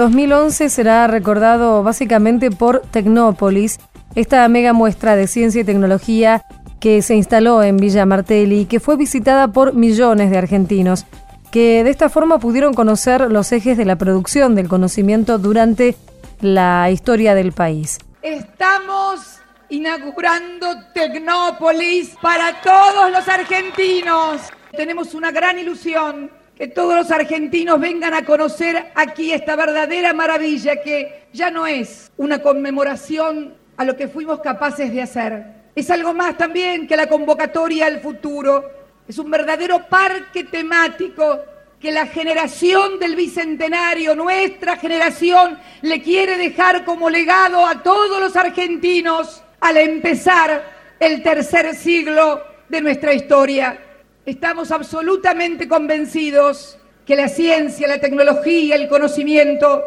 2011 será recordado básicamente por Tecnópolis, esta mega muestra de ciencia y tecnología que se instaló en Villa Martelli y que fue visitada por millones de argentinos, que de esta forma pudieron conocer los ejes de la producción del conocimiento durante la historia del país. Estamos inaugurando Tecnópolis para todos los argentinos. Tenemos una gran ilusión que todos los argentinos vengan a conocer aquí esta verdadera maravilla que ya no es una conmemoración a lo que fuimos capaces de hacer es algo más también que la convocatoria al futuro. Es un verdadero parque temático que la generación del Bicentenario, nuestra generación, le quiere dejar como legado a todos los argentinos al empezar el tercer siglo de nuestra historia. Estamos absolutamente convencidos que la ciencia, la tecnología, el conocimiento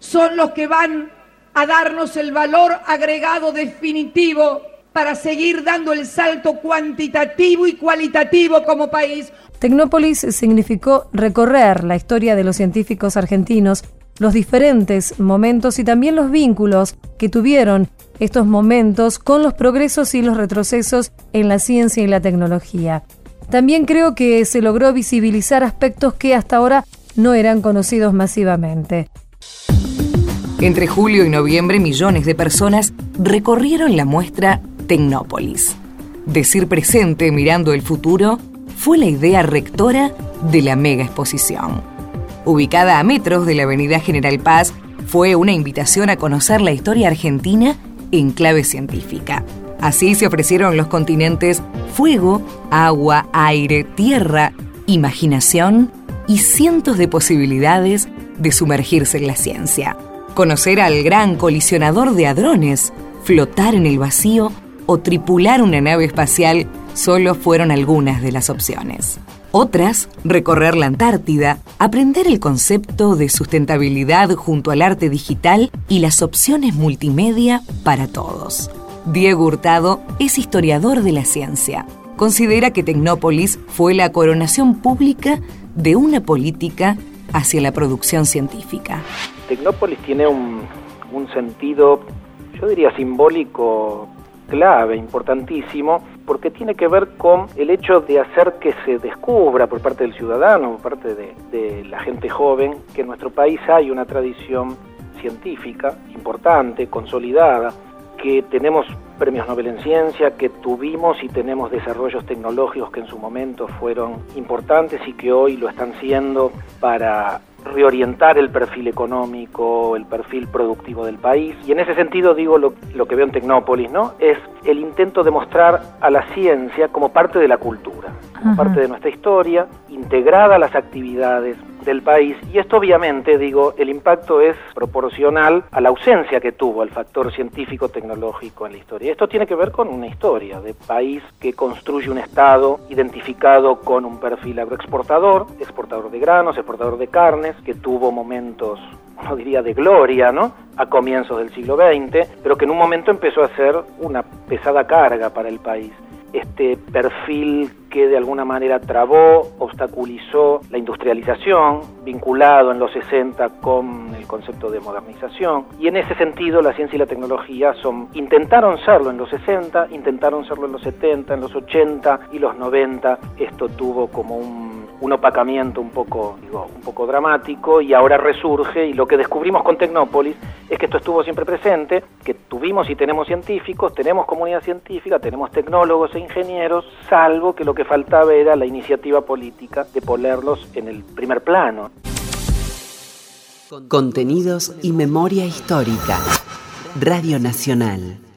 son los que van a darnos el valor agregado definitivo para seguir dando el salto cuantitativo y cualitativo como país. Tecnópolis significó recorrer la historia de los científicos argentinos, los diferentes momentos y también los vínculos que tuvieron estos momentos con los progresos y los retrocesos en la ciencia y la tecnología. También creo que se logró visibilizar aspectos que hasta ahora no eran conocidos masivamente. Entre julio y noviembre millones de personas recorrieron la muestra Tecnópolis. Decir presente mirando el futuro fue la idea rectora de la mega exposición. Ubicada a metros de la Avenida General Paz, fue una invitación a conocer la historia argentina en clave científica. Así se ofrecieron los continentes fuego, agua, aire, tierra, imaginación y cientos de posibilidades de sumergirse en la ciencia. Conocer al gran colisionador de hadrones, flotar en el vacío o tripular una nave espacial solo fueron algunas de las opciones. Otras, recorrer la Antártida, aprender el concepto de sustentabilidad junto al arte digital y las opciones multimedia para todos. Diego Hurtado es historiador de la ciencia. Considera que Tecnópolis fue la coronación pública de una política hacia la producción científica. Tecnópolis tiene un, sentido, yo diría simbólico clave, importantísimo, porque tiene que ver con el hecho de hacer que se descubra por parte del ciudadano, por parte de, la gente joven, que en nuestro país hay una tradición científica importante, consolidada, que tenemos premios Nobel en ciencia, que tuvimos y tenemos desarrollos tecnológicos que en su momento fueron importantes y que hoy lo están siendo para reorientar el perfil económico, el perfil productivo del país. Y en ese sentido digo lo, que veo en Tecnópolis, ¿no? Es el intento de mostrar a la ciencia como parte de la cultura, como parte de nuestra historia, integrada a las actividades del país y esto obviamente, digo, el impacto es proporcional a la ausencia que tuvo el factor científico tecnológico en la historia. Esto tiene que ver con una historia de país que construye un Estado identificado con un perfil agroexportador, exportador de granos, exportador de carnes, que tuvo momentos no diría de gloria, ¿no? A comienzos del siglo XX, pero que en un momento empezó a ser una pesada carga para el país este perfil que de alguna manera trabó, obstaculizó la industrialización, vinculado en los 60 con el concepto de modernización. Y en ese sentido la ciencia y la tecnología son, intentaron serlo en los 60, intentaron serlo en los 70, en los 80 y los 90. Esto tuvo como un un opacamiento un poco, digo, un poco dramático y ahora resurge y lo que descubrimos con Tecnópolis es que esto estuvo siempre presente, que tuvimos y tenemos científicos, tenemos comunidad científica, tenemos tecnólogos e ingenieros, salvo que lo que faltaba era la iniciativa política de ponerlos en el primer plano. Contenidos y memoria histórica. Radio Nacional.